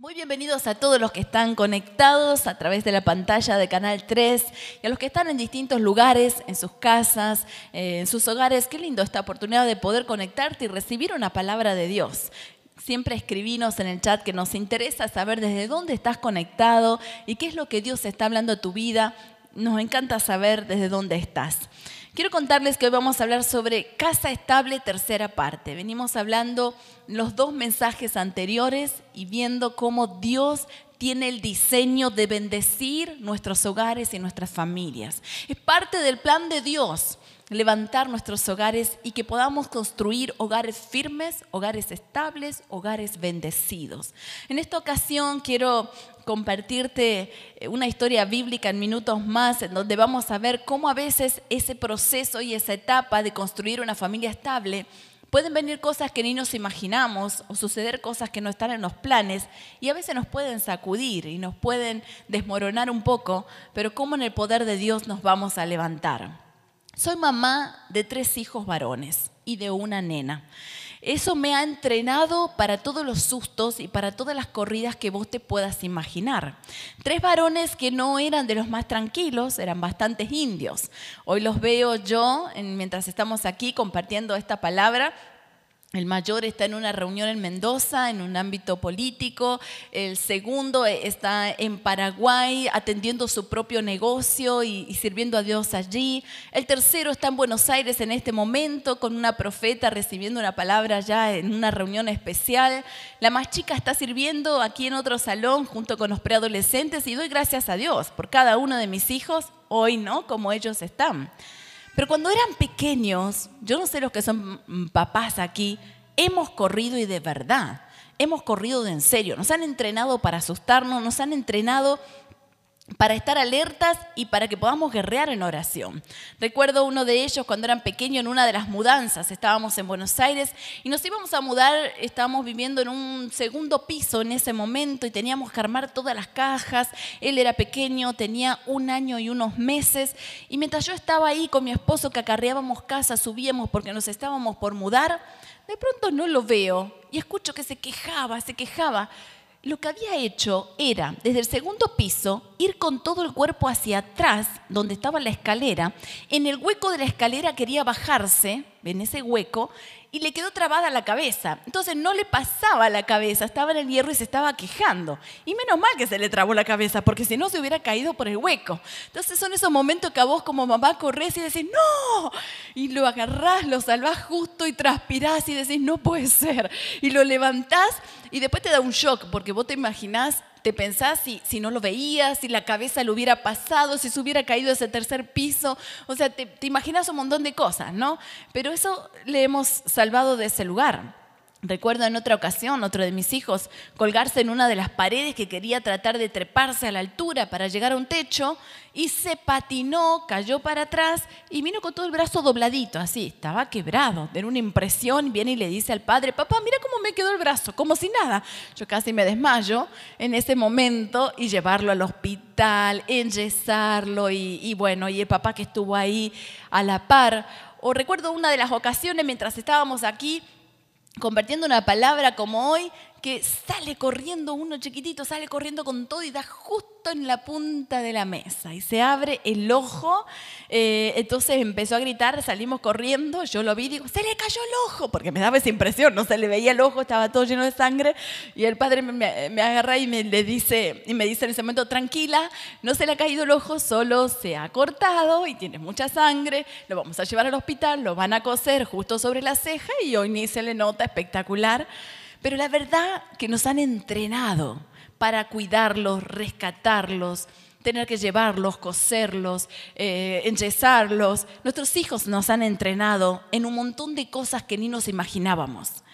Muy bienvenidos a todos los que están conectados a través de la pantalla de Canal 3 y a los que están en distintos lugares, en sus casas, en sus hogares. Qué lindo esta oportunidad de poder conectarte y recibir una palabra de Dios. Siempre escribinos en el chat que nos interesa saber desde dónde estás conectado y qué es lo que Dios está hablando a tu vida. Nos encanta saber desde dónde estás. Quiero contarles que hoy vamos a hablar sobre casa estable, tercera parte. Venimos hablando los dos mensajes anteriores y viendo cómo Dios tiene el diseño de bendecir nuestros hogares y nuestras familias. Es parte del plan de Dios levantar nuestros hogares y que podamos construir hogares firmes, hogares estables, hogares bendecidos. En esta ocasión quiero compartirte eh, una historia bíblica en minutos más, en donde vamos a ver cómo a veces ese proceso y esa etapa de construir una familia estable Pueden venir cosas que ni nos imaginamos o suceder cosas que no están en los planes y a veces nos pueden sacudir y nos pueden desmoronar un poco, pero cómo en el poder de Dios nos vamos a levantar. Soy mamá de tres hijos varones y de una nena. Eso me ha entrenado para todos los sustos y para todas las corridas que vos te puedas imaginar. Tres varones que no eran de los más tranquilos, eran bastantes indios. Hoy los veo yo, mientras estamos aquí compartiendo esta palabra, el mayor está en una reunión en Mendoza, en un ámbito político. El segundo está en Paraguay atendiendo su propio negocio y, sirviendo a Dios allí. El tercero está en Buenos Aires en este momento con una profeta recibiendo una palabra ya en una reunión especial. La más chica está sirviendo aquí en otro salón junto con los preadolescentes y doy gracias a Dios por cada uno de mis hijos hoy, ¿no? Como ellos están. Pero cuando eran pequeños, yo no sé los que son papás aquí, hemos corrido y de verdad, hemos corrido de en serio. Nos han entrenado para asustarnos, nos han entrenado para estar alertas y para que podamos guerrear en oración. Recuerdo uno de ellos cuando eran pequeños en una de las mudanzas, estábamos en Buenos Aires y nos íbamos a mudar, estábamos viviendo en un segundo piso en ese momento y teníamos que armar todas las cajas, él era pequeño, tenía un año y unos meses. Y mientras yo estaba ahí con mi esposo que acarreábamos casa, subíamos porque nos estábamos por mudar, de pronto no lo veo y escucho que se quejaba, se quejaba lo que había hecho era, desde el segundo piso, ir con todo el cuerpo hacia atrás, donde estaba la escalera. En el hueco de la escalera quería bajarse, en ese hueco, y le quedó trabada la cabeza. Entonces no le pasaba la cabeza, estaba en el hierro y se estaba quejando. Y menos mal que se le trabó la cabeza, porque si no se hubiera caído por el hueco. Entonces son esos momentos que a vos como mamá corres y decís, no, y lo agarrás, lo salvás justo y transpirás y decís, no puede ser. Y lo levantás y después te da un shock, porque vos te imaginás te pensás si, si, no lo veías, si la cabeza le hubiera pasado, si se hubiera caído ese tercer piso. O sea, te, te imaginas un montón de cosas, ¿no? Pero eso le hemos salvado de ese lugar. Recuerdo en otra ocasión, otro de mis hijos, colgarse en una de las paredes que quería tratar de treparse a la altura para llegar a un techo y se patinó, cayó para atrás y vino con todo el brazo dobladito, así, estaba quebrado, de una impresión, viene y le dice al padre, papá, mira cómo me quedó el brazo, como si nada. Yo casi me desmayo en ese momento y llevarlo al hospital, enyesarlo y, y bueno, y el papá que estuvo ahí a la par. O recuerdo una de las ocasiones mientras estábamos aquí, compartiendo una palabra como hoy, que sale corriendo uno chiquitito, sale corriendo con todo y da justo en la punta de la mesa y se abre el ojo. Eh, entonces empezó a gritar, salimos corriendo, yo lo vi digo, se le cayó el ojo, porque me daba esa impresión, no se le veía el ojo, estaba todo lleno de sangre y el padre me, me agarra y me, le dice, y me dice en ese momento, tranquila, no se le ha caído el ojo, solo se ha cortado y tiene mucha sangre, lo vamos a llevar al hospital, lo van a coser justo sobre la ceja y hoy ni se le nota espectacular. Pero la verdad que nos han entrenado para cuidarlos, rescatarlos, tener que llevarlos, coserlos, eh, enyesarlos. Nuestros hijos nos han entrenado en un montón de cosas que ni nos imaginábamos.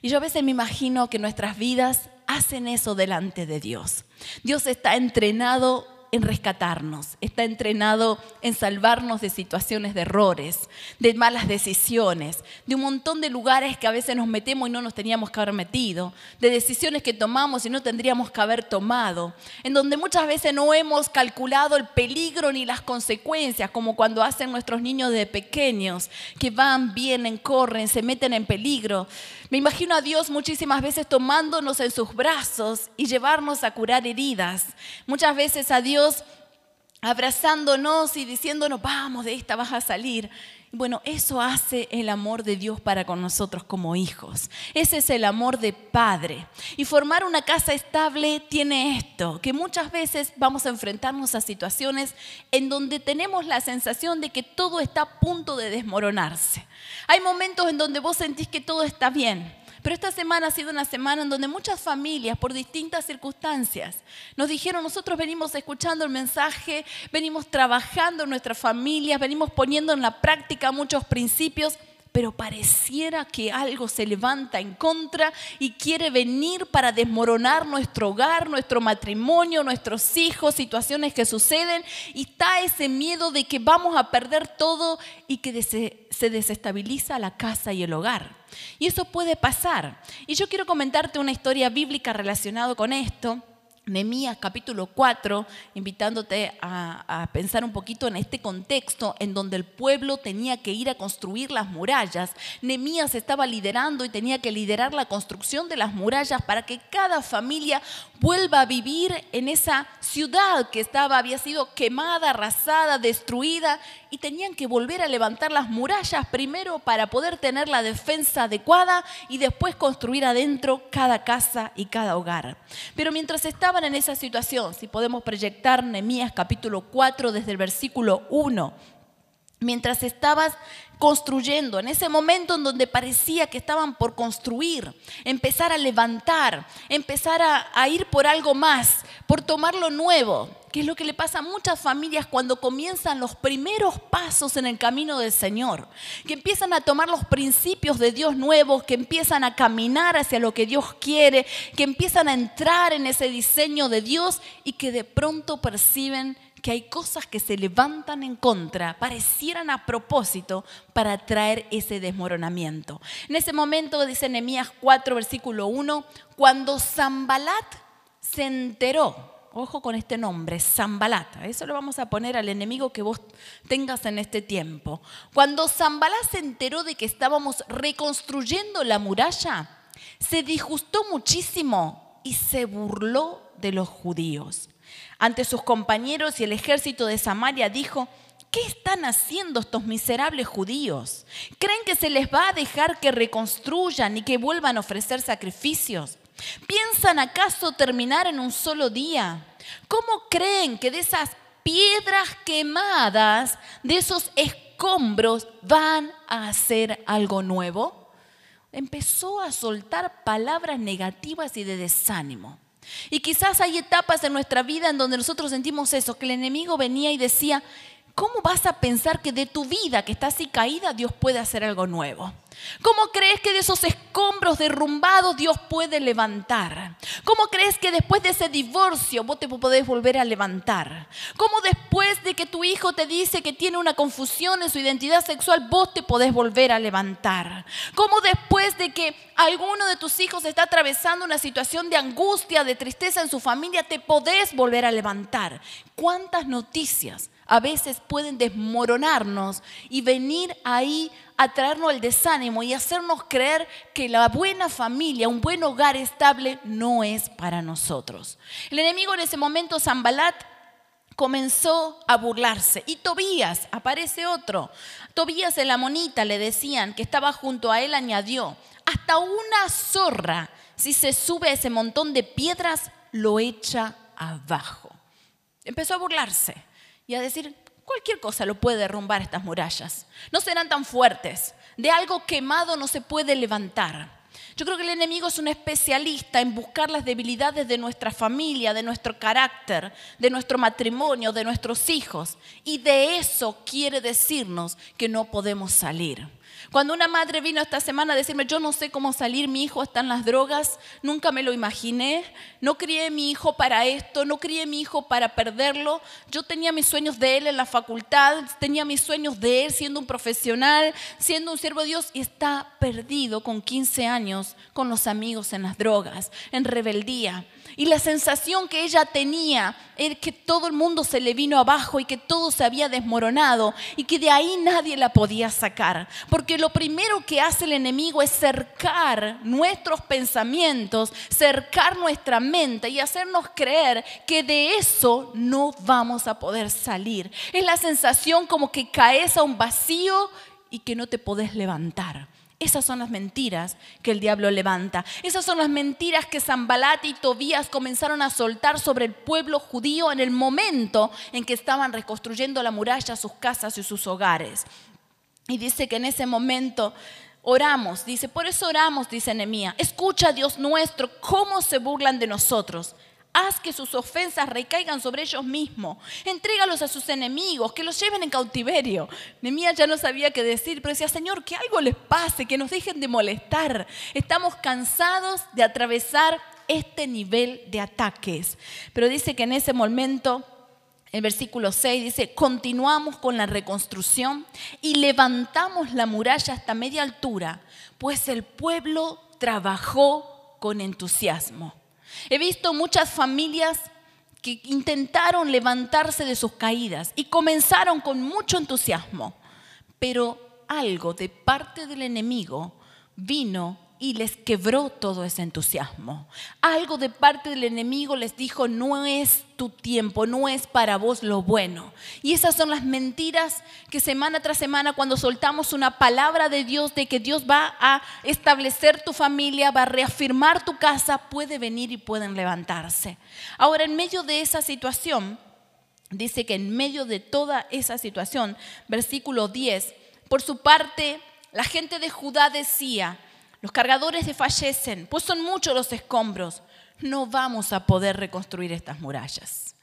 Y yo a veces me imagino que nuestras vidas hacen eso delante de Dios. Dios está entrenado en rescatarnos, está entrenado en salvarnos de situaciones de errores, de malas decisiones, de un montón de lugares que a veces nos metemos y no nos teníamos que haber metido, de decisiones que tomamos y no tendríamos que haber tomado, en donde muchas veces no hemos calculado el peligro ni las consecuencias, como cuando hacen nuestros niños de pequeños, que van, vienen, corren, se meten en peligro. Me imagino a Dios muchísimas veces tomándonos en sus brazos y llevarnos a curar heridas. Muchas veces a Dios abrazándonos y diciéndonos, vamos, de esta vas a salir. Bueno, eso hace el amor de Dios para con nosotros como hijos. Ese es el amor de padre. Y formar una casa estable tiene esto, que muchas veces vamos a enfrentarnos a situaciones en donde tenemos la sensación de que todo está a punto de desmoronarse. Hay momentos en donde vos sentís que todo está bien, pero esta semana ha sido una semana en donde muchas familias, por distintas circunstancias, nos dijeron, nosotros venimos escuchando el mensaje, venimos trabajando en nuestras familias, venimos poniendo en la práctica muchos principios pero pareciera que algo se levanta en contra y quiere venir para desmoronar nuestro hogar, nuestro matrimonio, nuestros hijos, situaciones que suceden y está ese miedo de que vamos a perder todo y que se desestabiliza la casa y el hogar. Y eso puede pasar. Y yo quiero comentarte una historia bíblica relacionada con esto Nehemías capítulo 4, invitándote a, pensar un poquito en este contexto en donde el pueblo tenía que ir a construir las murallas. Nehemías estaba liderando y tenía que liderar la construcción de las murallas para que cada familia vuelva a vivir en esa ciudad que estaba, había sido quemada, arrasada, destruida y tenían que volver a levantar las murallas primero para poder tener la defensa adecuada y después construir adentro cada casa y cada hogar. Pero mientras estaba en esa situación, si podemos proyectar Nehemías capítulo 4 desde el versículo 1, mientras estabas construyendo, en ese momento en donde parecía que estaban por construir, empezar a levantar, empezar a, ir por algo más, por tomar lo nuevo, que es lo que le pasa a muchas familias cuando comienzan los primeros pasos en el camino del Señor, que empiezan a tomar los principios de Dios nuevos, que empiezan a caminar hacia lo que Dios quiere, que empiezan a entrar en ese diseño de Dios y que de pronto perciben que hay cosas que se levantan en contra, parecieran a propósito para traer ese desmoronamiento. En ese momento, dice Nehemías 4, versículo 1, cuando Zambalat se enteró Ojo con este nombre, Zambalata. Eso lo vamos a poner al enemigo que vos tengas en este tiempo. Cuando Zambalá se enteró de que estábamos reconstruyendo la muralla, se disgustó muchísimo y se burló de los judíos. Ante sus compañeros y el ejército de Samaria dijo, ¿qué están haciendo estos miserables judíos? ¿Creen que se les va a dejar que reconstruyan y que vuelvan a ofrecer sacrificios? ¿Piensan acaso terminar en un solo día? ¿Cómo creen que de esas piedras quemadas, de esos escombros, van a hacer algo nuevo? Empezó a soltar palabras negativas y de desánimo. Y quizás hay etapas en nuestra vida en donde nosotros sentimos eso, que el enemigo venía y decía, ¿cómo vas a pensar que de tu vida que está así caída Dios puede hacer algo nuevo? ¿Cómo crees que de esos escombros derrumbados Dios puede levantar? ¿Cómo crees que después de ese divorcio vos te podés volver a levantar? ¿Cómo después de que tu hijo te dice que tiene una confusión en su identidad sexual vos te podés volver a levantar? ¿Cómo después de que alguno de tus hijos está atravesando una situación de angustia, de tristeza en su familia, te podés volver a levantar? ¿Cuántas noticias a veces pueden desmoronarnos y venir ahí a traernos el desánimo y hacernos creer que la buena familia, un buen hogar estable, no es para nosotros. El enemigo en ese momento, Zambalat, comenzó a burlarse. Y Tobías, aparece otro. Tobías el amonita, le decían, que estaba junto a él, añadió, hasta una zorra, si se sube a ese montón de piedras, lo echa abajo. Empezó a burlarse y a decir, cualquier cosa lo puede derrumbar estas murallas. No serán tan fuertes. De algo quemado no se puede levantar. Yo creo que el enemigo es un especialista en buscar las debilidades de nuestra familia, de nuestro carácter, de nuestro matrimonio, de nuestros hijos. Y de eso quiere decirnos que no podemos salir. Cuando una madre vino esta semana a decirme, yo no sé cómo salir, mi hijo está en las drogas, nunca me lo imaginé, no crié mi hijo para esto, no crié mi hijo para perderlo, yo tenía mis sueños de él en la facultad, tenía mis sueños de él siendo un profesional, siendo un siervo de Dios y está perdido con 15 años con los amigos en las drogas, en rebeldía. Y la sensación que ella tenía era que todo el mundo se le vino abajo y que todo se había desmoronado y que de ahí nadie la podía sacar. Porque lo primero que hace el enemigo es cercar nuestros pensamientos, cercar nuestra mente y hacernos creer que de eso no vamos a poder salir. Es la sensación como que caes a un vacío y que no te podés levantar. Esas son las mentiras que el diablo levanta. Esas son las mentiras que Zambalat y Tobías comenzaron a soltar sobre el pueblo judío en el momento en que estaban reconstruyendo la muralla, sus casas y sus hogares. Y dice que en ese momento oramos, dice, por eso oramos, dice Nehemías. Escucha, Dios nuestro, cómo se burlan de nosotros. Haz que sus ofensas recaigan sobre ellos mismos. Entrégalos a sus enemigos, que los lleven en cautiverio. Nemías ya no sabía qué decir, pero decía, Señor, que algo les pase, que nos dejen de molestar. Estamos cansados de atravesar este nivel de ataques. Pero dice que en ese momento, el versículo 6 dice, continuamos con la reconstrucción y levantamos la muralla hasta media altura, pues el pueblo trabajó con entusiasmo. He visto muchas familias que intentaron levantarse de sus caídas y comenzaron con mucho entusiasmo, pero algo de parte del enemigo vino y les quebró todo ese entusiasmo. Algo de parte del enemigo les dijo, no es tu tiempo, no es para vos lo bueno. Y esas son las mentiras que semana tras semana cuando soltamos una palabra de Dios de que Dios va a establecer tu familia, va a reafirmar tu casa, puede venir y pueden levantarse. Ahora, en medio de esa situación, dice que en medio de toda esa situación, versículo 10, por su parte, la gente de Judá decía, los cargadores desfallecen, pues son muchos los escombros. No vamos a poder reconstruir estas murallas.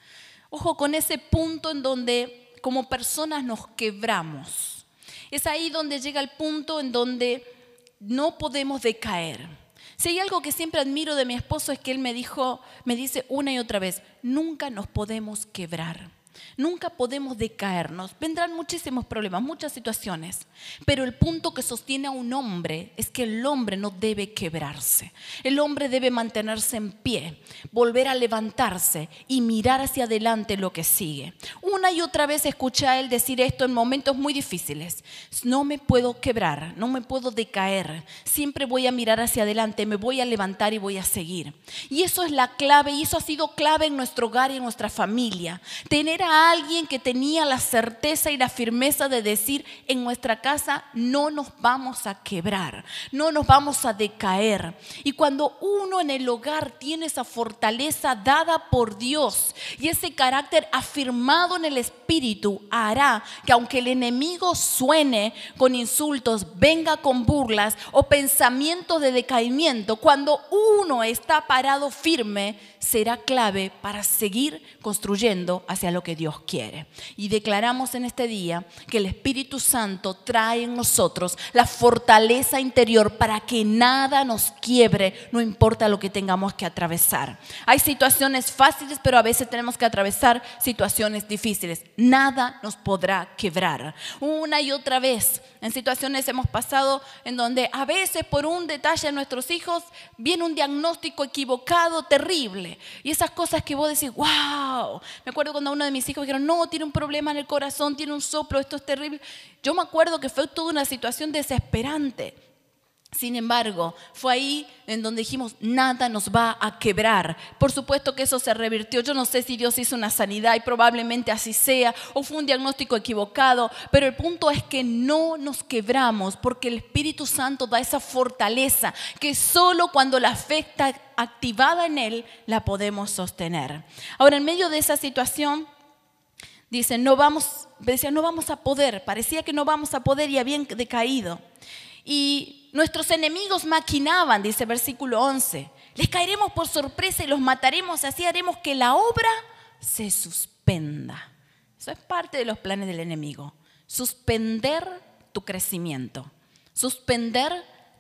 Ojo con ese punto en donde como personas nos quebramos. Es ahí donde llega el punto en donde no podemos decaer. Si hay algo que siempre admiro de mi esposo es que él me dijo, me dice una y otra vez, nunca nos podemos quebrar. Nunca podemos decaernos. Vendrán muchísimos problemas, muchas situaciones. Pero el punto que sostiene a un hombre es que el hombre no debe quebrarse. El hombre debe mantenerse en pie, volver a levantarse y mirar hacia adelante lo que sigue. Una y otra vez escuché a él decir esto en momentos muy difíciles. No me puedo quebrar, no me puedo decaer. Siempre voy a mirar hacia adelante, me voy a levantar y voy a seguir. Y eso es la clave y eso ha sido clave en nuestro hogar y en nuestra familia. Tener a alguien que tenía la certeza y la firmeza de decir, en nuestra casa no nos vamos a quebrar, no nos vamos a decaer. Y cuando uno en el hogar tiene esa fortaleza dada por Dios y ese carácter afirmado en el Espíritu, hará que aunque el enemigo suene con insultos, venga con burlas o pensamientos de decaimiento, cuando uno está parado firme, será clave para seguir construyendo hacia lo que Dios quiere. Y declaramos en este día que el Espíritu Santo trae en nosotros la fortaleza interior para que nada nos quiebre, no importa lo que tengamos que atravesar. Hay situaciones fáciles, pero a veces tenemos que atravesar situaciones difíciles. Nada nos podrá quebrar. Una y otra vez en situaciones hemos pasado en donde a veces por un detalle de nuestros hijos viene un diagnóstico equivocado, terrible. Y esas cosas que vos decís, wow. Me acuerdo cuando uno de mis hijos dijeron, no, tiene un problema en el corazón, tiene un soplo, esto es terrible. Yo me acuerdo que fue toda una situación desesperante. Sin embargo, fue ahí en donde dijimos, nada nos va a quebrar. Por supuesto que eso se revirtió. Yo no sé si Dios hizo una sanidad y probablemente así sea, o fue un diagnóstico equivocado, pero el punto es que no nos quebramos porque el Espíritu Santo da esa fortaleza que solo cuando la fe está activada en Él la podemos sostener. Ahora, en medio de esa situación, dicen, no vamos, decía, no vamos a poder, parecía que no vamos a poder y habían decaído. Y nuestros enemigos maquinaban, dice versículo 11. Les caeremos por sorpresa y los mataremos, así haremos que la obra se suspenda. Eso es parte de los planes del enemigo. Suspender tu crecimiento, suspender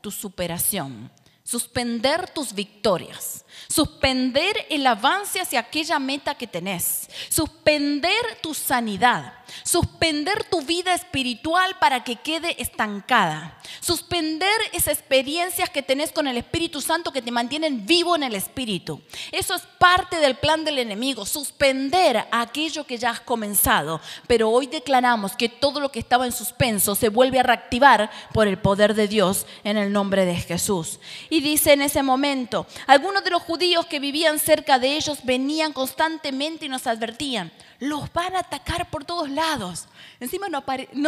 tu superación, suspender tus victorias, suspender el avance hacia aquella meta que tenés, suspender tu sanidad, suspender tu vida espiritual para que quede estancada, suspender esas experiencias que tenés con el Espíritu Santo que te mantienen vivo en el Espíritu. Eso es parte del plan del enemigo, suspender aquello que ya has comenzado. Pero hoy declaramos que todo lo que estaba en suspenso se vuelve a reactivar por el poder de Dios en el nombre de Jesús. Y dice en ese momento, algunos de los judíos que vivían cerca de ellos venían constantemente y nos advertían, los van a atacar por todos lados. Encima no,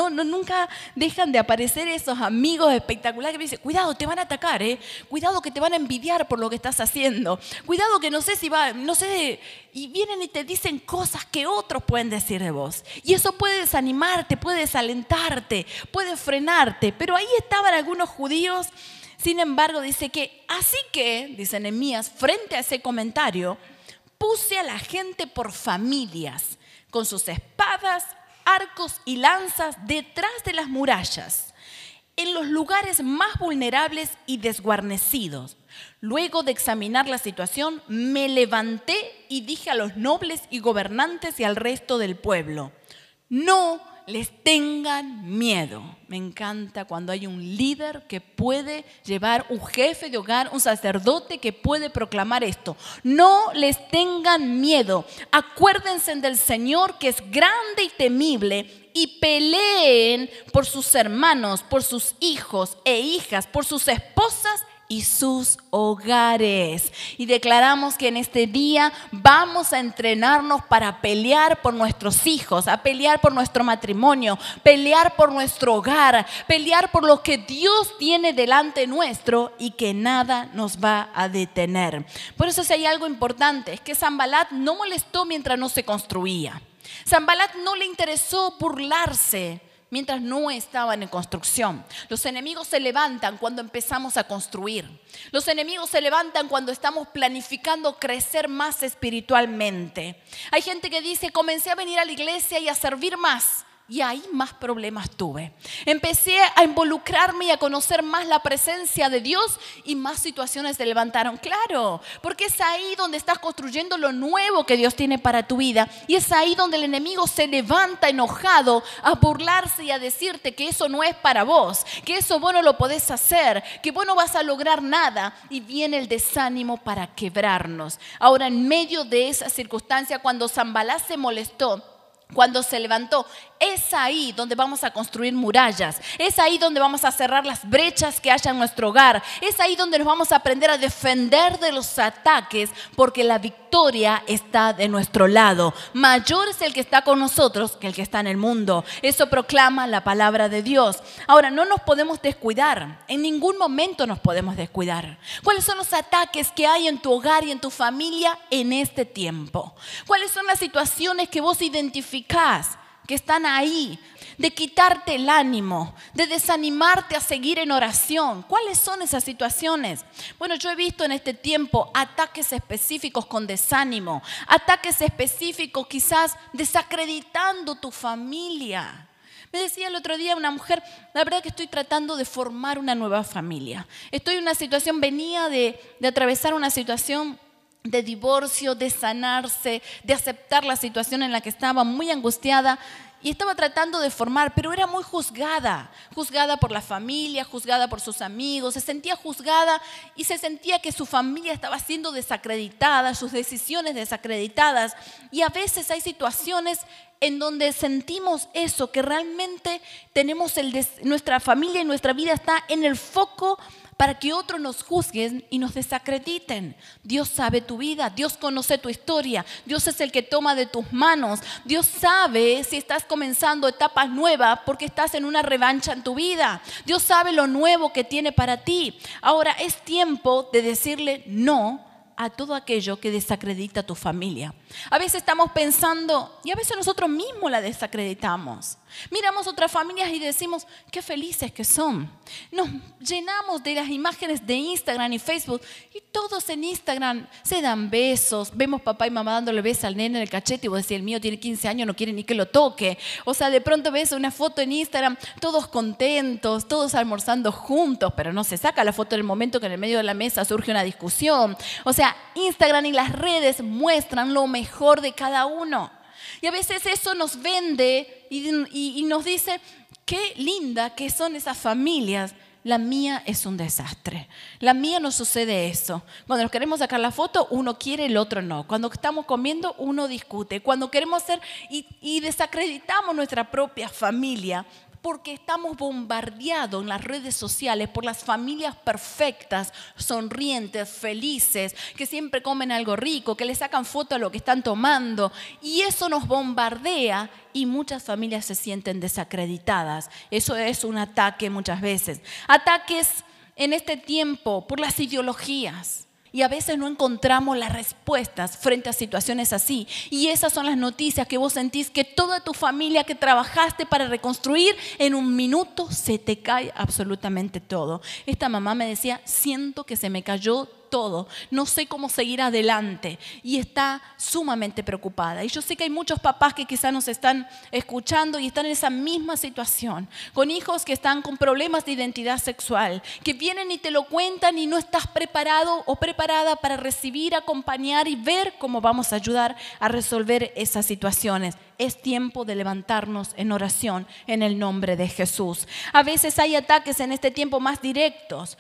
no, nunca dejan de aparecer esos amigos espectaculares que me dicen, cuidado, te van a atacar, ¿eh? cuidado que te van a envidiar por lo que estás haciendo, cuidado que no sé si va, no sé, y vienen y te dicen cosas que otros pueden decir de vos. Y eso puede desanimarte, puede desalentarte, puede frenarte, pero ahí estaban algunos judíos. Sin embargo, dice que, así que, dice Nehemías, frente a ese comentario, puse a la gente por familias con sus espadas, arcos y lanzas detrás de las murallas, en los lugares más vulnerables y desguarnecidos. Luego de examinar la situación, me levanté y dije a los nobles y gobernantes y al resto del pueblo, no les tengan miedo. Me encanta cuando hay un líder que puede llevar, un jefe de hogar, un sacerdote que puede proclamar esto. No les tengan miedo. Acuérdense del Señor que es grande y temible y peleen por sus hermanos, por sus hijos e hijas, por sus esposas y sus hogares. Y declaramos que en este día vamos a entrenarnos para pelear por nuestros hijos, a pelear por nuestro matrimonio, pelear por nuestro hogar, pelear por lo que Dios tiene delante nuestro y que nada nos va a detener. Por eso si hay algo importante, es que Zambalat no molestó mientras no se construía. Zambalat no le interesó burlarse mientras no estaban en construcción. Los enemigos se levantan cuando empezamos a construir. Los enemigos se levantan cuando estamos planificando crecer más espiritualmente. Hay gente que dice, comencé a venir a la iglesia y a servir más y ahí más problemas tuve. Empecé a involucrarme y a conocer más la presencia de Dios y más situaciones se levantaron. Claro, porque es ahí donde estás construyendo lo nuevo que Dios tiene para tu vida. Y es ahí donde el enemigo se levanta enojado a burlarse y a decirte que eso no es para vos, que eso vos no lo podés hacer, que vos no vas a lograr nada. Y viene el desánimo para quebrarnos. Ahora, en medio de esa circunstancia, cuando Zambalá se molestó, cuando se levantó, es ahí donde vamos a construir murallas, es ahí donde vamos a cerrar las brechas que haya en nuestro hogar, es ahí donde nos vamos a aprender a defender de los ataques, porque la victoria está de nuestro lado. Mayor es el que está con nosotros que el que está en el mundo. Eso proclama la palabra de Dios. Ahora, no nos podemos descuidar, en ningún momento nos podemos descuidar. ¿Cuáles son los ataques que hay en tu hogar y en tu familia en este tiempo? ¿Cuáles son las situaciones que vos identificás? que están ahí, de quitarte el ánimo, de desanimarte a seguir en oración. ¿Cuáles son esas situaciones? Bueno, yo he visto en este tiempo ataques específicos con desánimo, ataques específicos quizás desacreditando tu familia. Me decía el otro día una mujer, la verdad que estoy tratando de formar una nueva familia. Estoy en una situación, venía de, de atravesar una situación de divorcio, de sanarse, de aceptar la situación en la que estaba, muy angustiada y estaba tratando de formar, pero era muy juzgada, juzgada por la familia, juzgada por sus amigos, se sentía juzgada y se sentía que su familia estaba siendo desacreditada, sus decisiones desacreditadas. Y a veces hay situaciones en donde sentimos eso, que realmente tenemos el nuestra familia y nuestra vida está en el foco para que otros nos juzguen y nos desacrediten. Dios sabe tu vida, Dios conoce tu historia, Dios es el que toma de tus manos, Dios sabe si estás comenzando etapas nuevas porque estás en una revancha en tu vida, Dios sabe lo nuevo que tiene para ti. Ahora es tiempo de decirle no a todo aquello que desacredita a tu familia. A veces estamos pensando, y a veces nosotros mismos la desacreditamos. Miramos otras familias y decimos, qué felices que son. Nos llenamos de las imágenes de Instagram y Facebook y todos en Instagram se dan besos. Vemos papá y mamá dándole besos al nene en el cachete y vos decís, el mío tiene 15 años, no quiere ni que lo toque. O sea, de pronto ves una foto en Instagram, todos contentos, todos almorzando juntos, pero no se saca la foto en el momento que en el medio de la mesa surge una discusión. O sea, Instagram y las redes muestran lo mejor de cada uno. Y a veces eso nos vende y, nos dice, qué linda que son esas familias. La mía es un desastre. La mía no sucede eso. Cuando nos queremos sacar la foto, uno quiere, el otro no. Cuando estamos comiendo, uno discute. Cuando queremos ser y desacreditamos nuestra propia familia, porque estamos bombardeados en las redes sociales por las familias perfectas, sonrientes, felices, que siempre comen algo rico, que le sacan foto a lo que están tomando. Y eso nos bombardea y muchas familias se sienten desacreditadas. Eso es un ataque muchas veces. Ataques en este tiempo por las ideologías y a veces no encontramos las respuestas frente a situaciones así. Y esas son las noticias que vos sentís que toda tu familia que trabajaste para reconstruir, en un minuto se te cae absolutamente todo. Esta mamá me decía, siento que se me cayó no sé cómo seguir adelante y está sumamente preocupada. Y yo sé que hay muchos papás que quizás nos están escuchando y están en esa misma situación, con hijos que están con problemas de identidad sexual, que vienen y te lo cuentan y no estás preparado o preparada para recibir, acompañar y ver cómo vamos a ayudar a resolver esas situaciones es tiempo de levantarnos en oración en el nombre de Jesús. A veces hay ataques en este tiempo más directos.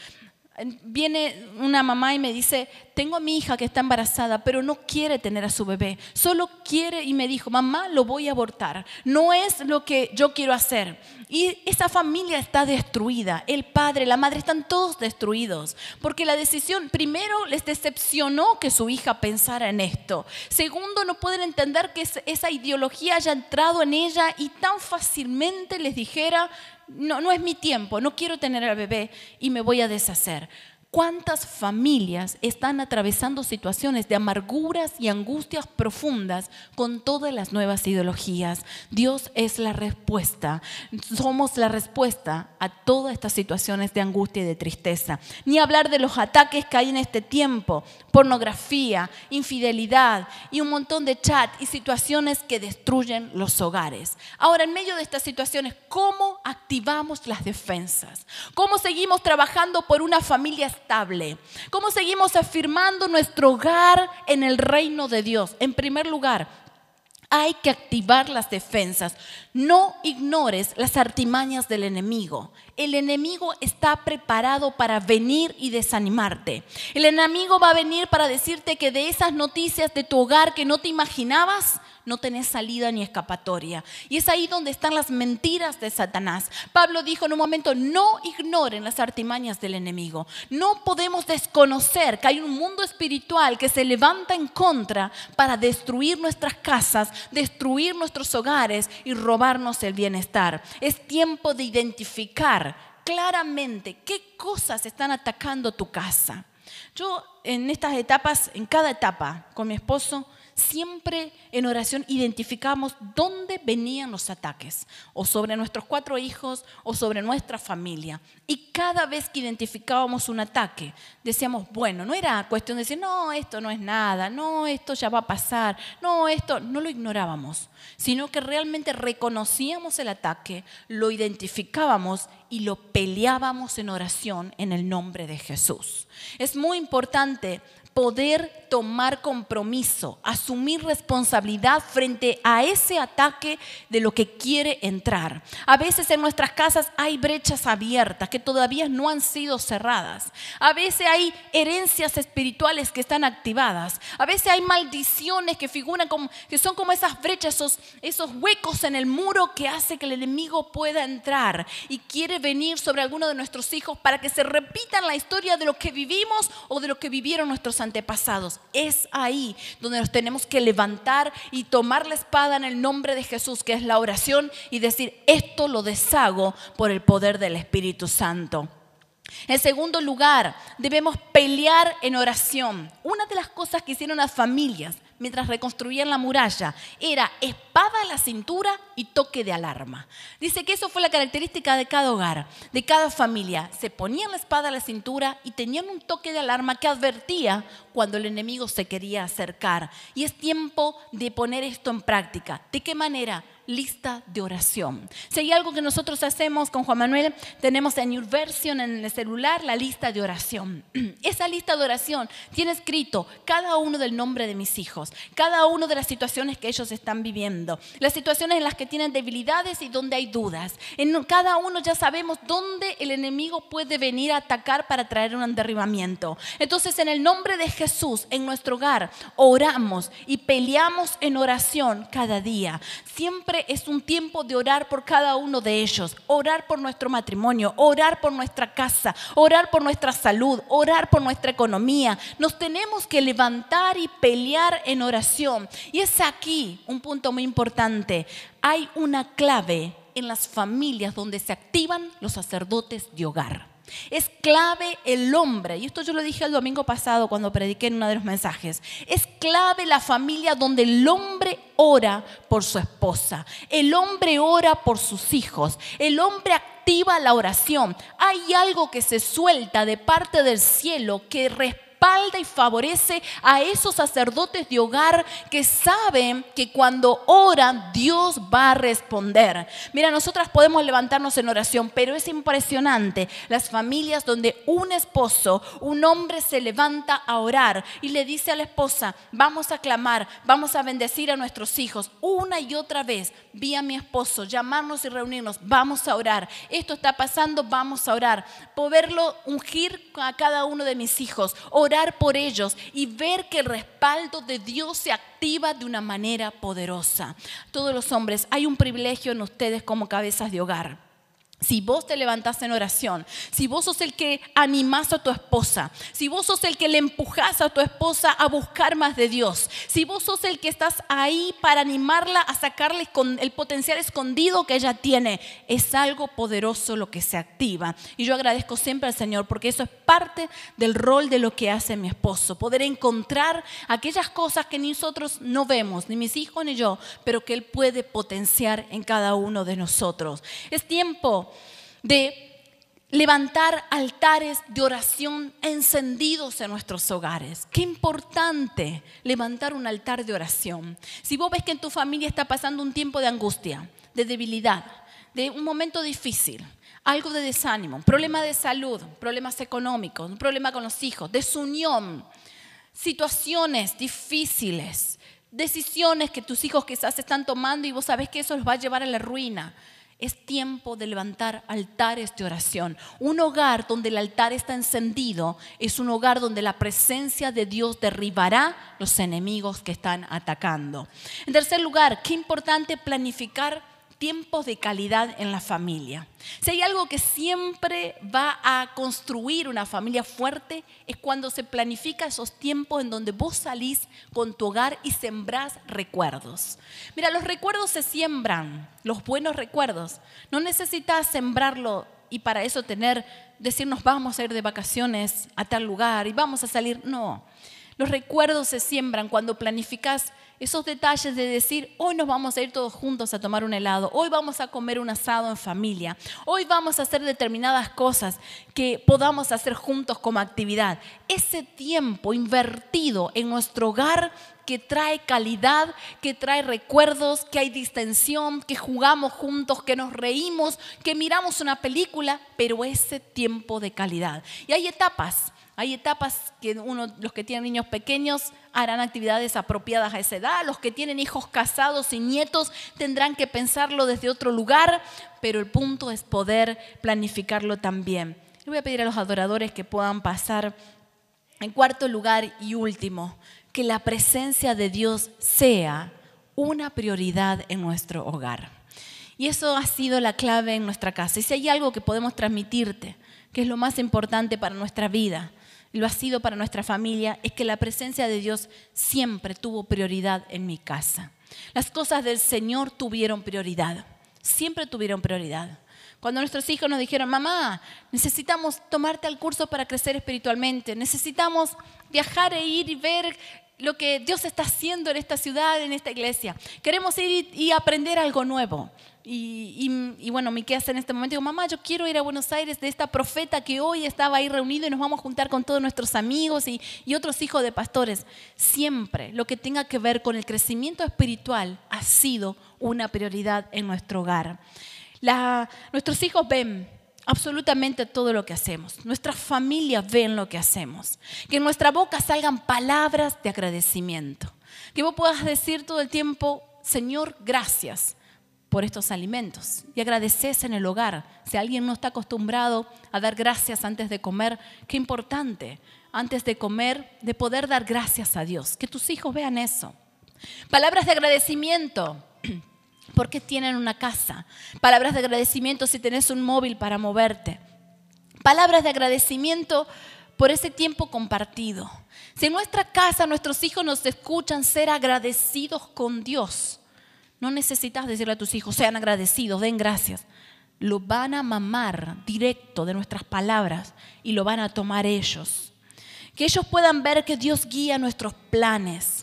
Viene una mamá y me dice, tengo a mi hija que está embarazada, pero no quiere tener a su bebé. Solo quiere y me dijo, mamá, lo voy a abortar. No es lo que yo quiero hacer. Y esa familia está destruida. El padre, la madre están todos destruidos. Porque la decisión, primero, les decepcionó que su hija pensara en esto. Segundo, no pueden entender que esa ideología haya entrado en ella y tan fácilmente les dijera, no, no es mi tiempo, no quiero tener al bebé y me voy a deshacer. ¿Cuántas familias están atravesando situaciones de amarguras y angustias profundas con todas las nuevas ideologías? Dios es la respuesta. Somos la respuesta a todas estas situaciones de angustia y de tristeza. Ni hablar de los ataques que hay en este tiempo, pornografía, infidelidad y un montón de chat y situaciones que destruyen los hogares. Ahora, en medio de estas situaciones, ¿cómo activamos las defensas? ¿Cómo seguimos trabajando por una familia estable? ¿Cómo seguimos afirmando nuestro hogar en el reino de Dios? En primer lugar, hay que activar las defensas. No ignores las artimañas del enemigo. El enemigo está preparado para venir y desanimarte. El enemigo va a venir para decirte que de esas noticias de tu hogar que no te imaginabas, no tenés salida ni escapatoria. Y es ahí donde están las mentiras de Satanás. Pablo dijo en un momento, no ignoren las artimañas del enemigo. No podemos desconocer que hay un mundo espiritual que se levanta en contra para destruir nuestras casas, destruir nuestros hogares y robarnos el bienestar. Es tiempo de identificar claramente qué cosas están atacando tu casa. Yo en estas etapas, en cada etapa, con mi esposo, siempre en oración identificamos dónde venían los ataques, o sobre nuestros cuatro hijos, o sobre nuestra familia. Y cada vez que identificábamos un ataque, decíamos, bueno, no era cuestión de decir, no, esto no es nada, no, esto ya va a pasar, no, esto, no lo ignorábamos, sino que realmente reconocíamos el ataque, lo identificábamos y lo peleábamos en oración en el nombre de Jesús. Es muy importante poder tomar compromiso, asumir responsabilidad frente a ese ataque de lo que quiere entrar. A veces en nuestras casas hay brechas abiertas que todavía no han sido cerradas. A veces hay herencias espirituales que están activadas. A veces hay maldiciones que figuran como que son como esas brechas, esos, huecos en el muro que hace que el enemigo pueda entrar y quiere venir sobre alguno de nuestros hijos para que se repitan la historia de lo que vivimos o de lo que vivieron nuestros antepasados. Es ahí donde nos tenemos que levantar y tomar la espada en el nombre de Jesús, que es la oración, y decir, esto lo deshago por el poder del Espíritu Santo. En segundo lugar, debemos pelear en oración. Una de las cosas que hicieron las familias mientras reconstruían la muralla era espada a la cintura y toque de alarma. Dice que eso fue la característica de cada hogar, de cada familia. Se ponían la espada a la cintura y tenían un toque de alarma que advertía cuando el enemigo se quería acercar. Y es tiempo de poner esto en práctica. ¿De qué manera? Lista de oración. Si hay algo que nosotros hacemos con Juan Manuel, tenemos en Your Version en el celular la lista de oración. Esa lista de oración tiene escrito cada uno del nombre de mis hijos, cada uno de las situaciones que ellos están viviendo, las situaciones en las que tienen debilidades y donde hay dudas. En cada uno ya sabemos dónde el enemigo puede venir a atacar para traer un derribamiento. Entonces, en el nombre de Jesús, en nuestro hogar, oramos y peleamos en oración cada día. Siempre es un tiempo de orar por cada uno de ellos, orar por nuestro matrimonio, orar por nuestra casa, orar por nuestra salud, orar por nuestra economía. Nos tenemos que levantar y pelear en oración. Y es aquí un punto muy importante. Hay una clave en las familias donde se activan los sacerdotes de hogar. Es clave el hombre, y esto yo lo dije el domingo pasado cuando prediqué en uno de los mensajes, es clave la familia donde el hombre ora por su esposa, el hombre ora por sus hijos, el hombre activa la oración. Hay algo que se suelta de parte del cielo que y favorece a esos sacerdotes de hogar que saben que cuando oran Dios va a responder. Mira, nosotras podemos levantarnos en oración, pero es impresionante las familias donde un esposo, un hombre se levanta a orar y le dice a la esposa, vamos a clamar, vamos a bendecir a nuestros hijos una y otra vez. Vi a mi esposo llamarnos y reunirnos, vamos a orar. Esto está pasando, vamos a orar. Poderlo ungir a cada uno de mis hijos, orar por ellos y ver que el respaldo de Dios se activa de una manera poderosa. Todos los hombres, hay un privilegio en ustedes como cabezas de hogar. Si vos te levantás en oración, si vos sos el que animás a tu esposa, si vos sos el que le empujás a tu esposa a buscar más de Dios, si vos sos el que estás ahí para animarla a sacarle el potencial escondido que ella tiene, es algo poderoso lo que se activa. Y yo agradezco siempre al Señor porque eso es parte del rol de lo que hace mi esposo, poder encontrar aquellas cosas que nosotros no vemos, ni mis hijos ni yo, pero que Él puede potenciar en cada uno de nosotros. Es tiempo de levantar altares de oración encendidos en nuestros hogares. Qué importante levantar un altar de oración. Si vos ves que en tu familia está pasando un tiempo de angustia, de debilidad, de un momento difícil, algo de desánimo, un problema de salud, problemas económicos, un problema con los hijos, desunión, situaciones difíciles, decisiones que tus hijos quizás están tomando y vos sabés que eso los va a llevar a la ruina. Es tiempo de levantar altares de oración. Un hogar donde el altar está encendido es un hogar donde la presencia de Dios derribará los enemigos que están atacando. En tercer lugar, qué importante planificar tiempos de calidad en la familia. Si hay algo que siempre va a construir una familia fuerte, es cuando se planifica esos tiempos en donde vos salís con tu hogar y sembrás recuerdos. Mira, los recuerdos se siembran, los buenos recuerdos. No necesitas sembrarlo y para eso tener, decirnos vamos a ir de vacaciones a tal lugar y vamos a salir. No. Los recuerdos se siembran cuando planificas esos detalles de decir, hoy nos vamos a ir todos juntos a tomar un helado, hoy vamos a comer un asado en familia, hoy vamos a hacer determinadas cosas que podamos hacer juntos como actividad. Ese tiempo invertido en nuestro hogar que trae calidad, que trae recuerdos, que hay distensión, que jugamos juntos, que nos reímos, que miramos una película, pero ese tiempo de calidad. Y hay etapas. Hay etapas que uno, los que tienen niños pequeños harán actividades apropiadas a esa edad, los que tienen hijos casados y nietos tendrán que pensarlo desde otro lugar, pero el punto es poder planificarlo también. Le voy a pedir a los adoradores que puedan pasar en cuarto lugar y último, que la presencia de Dios sea una prioridad en nuestro hogar. Y eso ha sido la clave en nuestra casa. Y si hay algo que podemos transmitirte, que es lo más importante para nuestra vida, lo ha sido para nuestra familia, es que la presencia de Dios siempre tuvo prioridad en mi casa. Las cosas del Señor tuvieron prioridad, siempre tuvieron prioridad. Cuando nuestros hijos nos dijeron, mamá, necesitamos tomarte al curso para crecer espiritualmente, necesitamos viajar e ir y ver lo que Dios está haciendo en esta ciudad, en esta iglesia. Queremos ir y, aprender algo nuevo. Y, y, y, bueno, hace en este momento digo, mamá, yo quiero ir a Buenos Aires de esta profeta que hoy estaba ahí reunido y nos vamos a juntar con todos nuestros amigos y, otros hijos de pastores. Siempre lo que tenga que ver con el crecimiento espiritual ha sido una prioridad en nuestro hogar. Nuestros hijos ven absolutamente todo lo que hacemos. Nuestras familias ven lo que hacemos. Que en nuestra boca salgan palabras de agradecimiento. Que vos puedas decir todo el tiempo, Señor, gracias por estos alimentos. Y agradeces en el hogar. Si alguien no está acostumbrado a dar gracias antes de comer, qué importante, antes de comer, de poder dar gracias a Dios. Que tus hijos vean eso. Palabras de agradecimiento porque tienen una casa. Palabras de agradecimiento si tenés un móvil para moverte. Palabras de agradecimiento por ese tiempo compartido. Si en nuestra casa nuestros hijos nos escuchan ser agradecidos con Dios, no necesitas decirle a tus hijos, sean agradecidos, den gracias. Lo van a mamar directo de nuestras palabras y lo van a tomar ellos. Que ellos puedan ver que Dios guía nuestros planes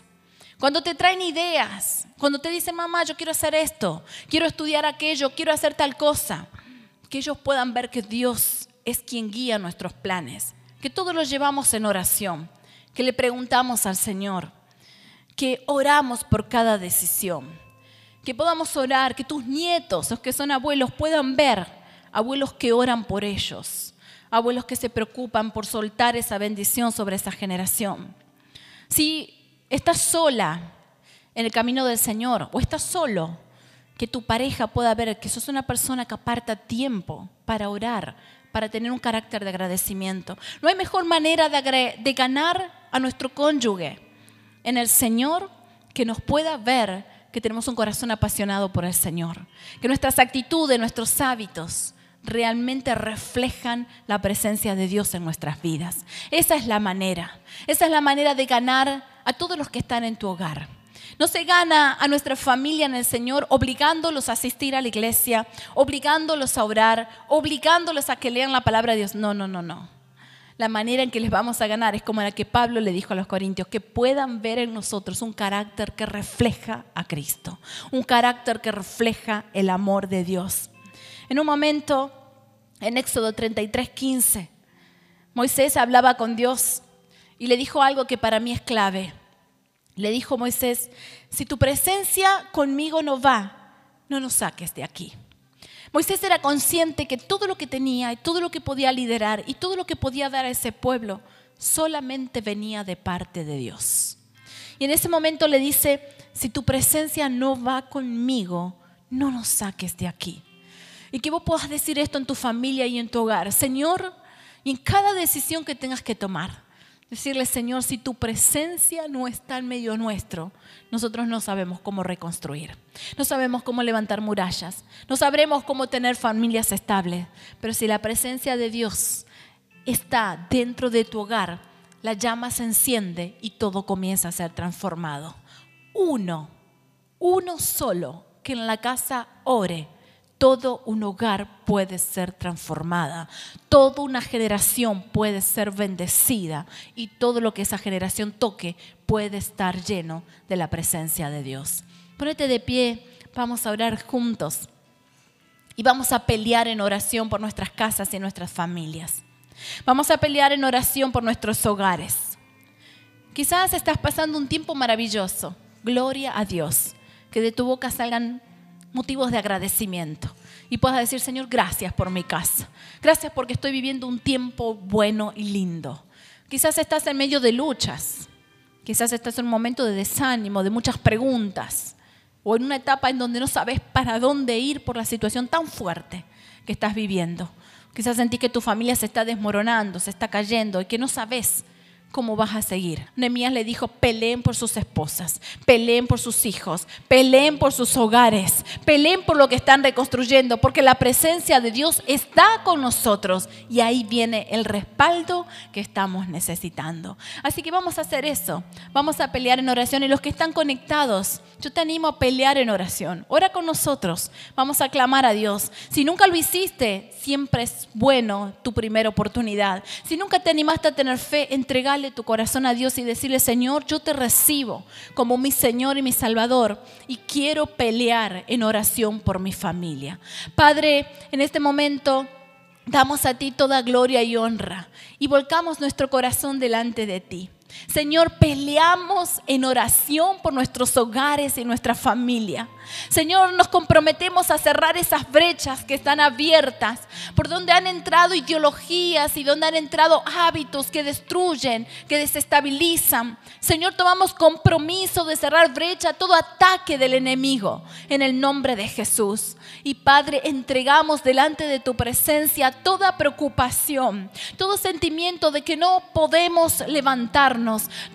cuando te traen ideas, cuando te dicen, mamá, yo quiero hacer esto, quiero estudiar aquello, quiero hacer tal cosa, que ellos puedan ver que Dios es quien guía nuestros planes, que todos los llevamos en oración, que le preguntamos al Señor, que oramos por cada decisión, que podamos orar, que tus nietos, los que son abuelos, puedan ver abuelos que oran por ellos, abuelos que se preocupan por soltar esa bendición sobre esa generación. Si estás sola en el camino del Señor o estás solo, que tu pareja pueda ver que sos una persona que aparta tiempo para orar, para tener un carácter de agradecimiento. No hay mejor manera de, ganar a nuestro cónyuge en el Señor que nos pueda ver que tenemos un corazón apasionado por el Señor, que nuestras actitudes, nuestros hábitos realmente reflejan la presencia de Dios en nuestras vidas. Esa es la manera, esa es la manera de ganar a todos los que están en tu hogar. No se gana a nuestra familia en el Señor obligándolos a asistir a la iglesia, obligándolos a orar, obligándolos a que lean la palabra de Dios. No, no, no, no. La manera en que les vamos a ganar es como la que Pablo le dijo a los corintios, que puedan ver en nosotros un carácter que refleja a Cristo, un carácter que refleja el amor de Dios. En un momento, en Éxodo 33, 15, Moisés hablaba con Dios y le dijo algo que para mí es clave. Le dijo Moisés, si tu presencia conmigo no va, no nos saques de aquí. Moisés era consciente que todo lo que tenía y todo lo que podía liderar y todo lo que podía dar a ese pueblo solamente venía de parte de Dios. Y en ese momento le dice, si tu presencia no va conmigo, no nos saques de aquí. Y que vos puedas decir esto en tu familia y en tu hogar. Señor, y en cada decisión que tengas que tomar, Decirle, Señor, si tu presencia no está en medio nuestro, nosotros no sabemos cómo reconstruir, no sabemos cómo levantar murallas, no sabremos cómo tener familias estables, pero si la presencia de Dios está dentro de tu hogar, la llama se enciende y todo comienza a ser transformado. Uno, uno solo que en la casa ore todo un hogar puede ser transformada, toda una generación puede ser bendecida y todo lo que esa generación toque puede estar lleno de la presencia de Dios. Ponete de pie, vamos a orar juntos y vamos a pelear en oración por nuestras casas y nuestras familias. Vamos a pelear en oración por nuestros hogares. Quizás estás pasando un tiempo maravilloso. Gloria a Dios. Que de tu boca salgan motivos de agradecimiento y puedas decir, Señor, gracias por mi casa. Gracias porque estoy viviendo un tiempo bueno y lindo. Quizás estás en medio de luchas. Quizás estás en un momento de desánimo, de muchas preguntas. O en una etapa en donde no sabes para dónde ir por la situación tan fuerte que estás viviendo. Quizás sentís que tu familia se está desmoronando, se está cayendo y que no sabes ¿cómo vas a seguir? Nehemías le dijo, peleen por sus esposas, peleen por sus hijos, peleen por sus hogares, peleen por lo que están reconstruyendo, porque la presencia de Dios está con nosotros y ahí viene el respaldo que estamos necesitando. Así que vamos a hacer eso, vamos a pelear en oración y los que están conectados, yo te animo a pelear en oración. Ora con nosotros, vamos a clamar a Dios. Si nunca lo hiciste, siempre es bueno tu primera oportunidad. Si nunca te animaste a tener fe, entregale tu corazón a Dios y decirle, Señor, yo te recibo como mi Señor y mi Salvador y quiero pelear en oración por mi familia. Padre, en este momento... Damos a ti toda gloria y honra y volcamos nuestro corazón delante de ti. Señor, peleamos en oración por nuestros hogares y nuestra familia. Señor, nos comprometemos a cerrar esas brechas que están abiertas, por donde han entrado ideologías y donde han entrado hábitos que destruyen, que desestabilizan. Señor, tomamos compromiso de cerrar brecha a todo ataque del enemigo en el nombre de Jesús. Y Padre, entregamos delante de tu presencia toda preocupación, todo sentimiento de que no podemos levantarnos,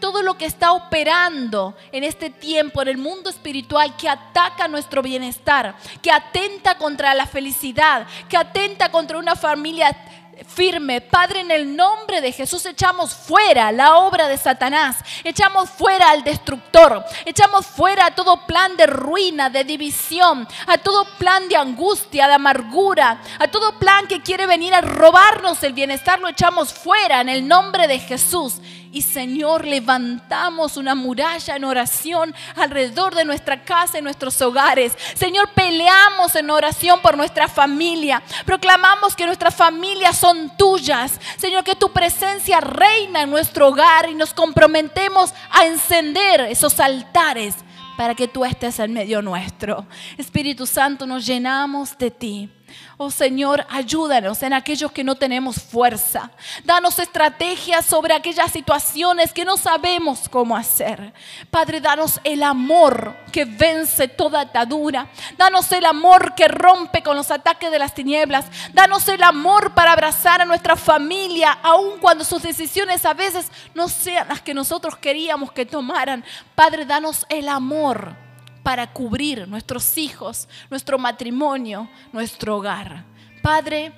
todo lo que está operando en este tiempo en el mundo espiritual que ataca nuestro bienestar, que atenta contra la felicidad, que atenta contra una familia firme. Padre, en el nombre de Jesús echamos fuera la obra de Satanás, echamos fuera al destructor, echamos fuera todo plan de ruina, de división, a todo plan de angustia, de amargura, a todo plan que quiere venir a robarnos el bienestar, lo echamos fuera en el nombre de Jesús. Y Señor, levantamos una muralla en oración alrededor de nuestra casa y nuestros hogares. Señor, peleamos en oración por nuestra familia. Proclamamos que nuestras familias son tuyas. Señor, que tu presencia reina en nuestro hogar y nos comprometemos a encender esos altares para que tú estés en medio nuestro. Espíritu Santo, nos llenamos de ti. Oh Señor, ayúdanos en aquellos que no tenemos fuerza. Danos estrategias sobre aquellas situaciones que no sabemos cómo hacer. Padre, danos el amor que vence toda atadura. Danos el amor que rompe con los ataques de las tinieblas. Danos el amor para abrazar a nuestra familia, aun cuando sus decisiones a veces no sean las que nosotros queríamos que tomaran. Padre, danos el amor para cubrir nuestros hijos, nuestro matrimonio, nuestro hogar. Padre,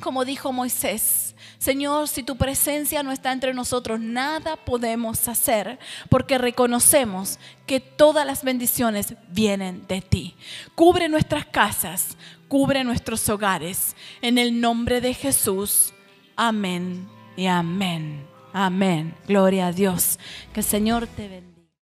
como dijo Moisés, Señor, si tu presencia no está entre nosotros, nada podemos hacer porque reconocemos que todas las bendiciones vienen de ti. Cubre nuestras casas, cubre nuestros hogares. En el nombre de Jesús. Amén y amén. Amén. Gloria a Dios. Que el Señor te bendiga.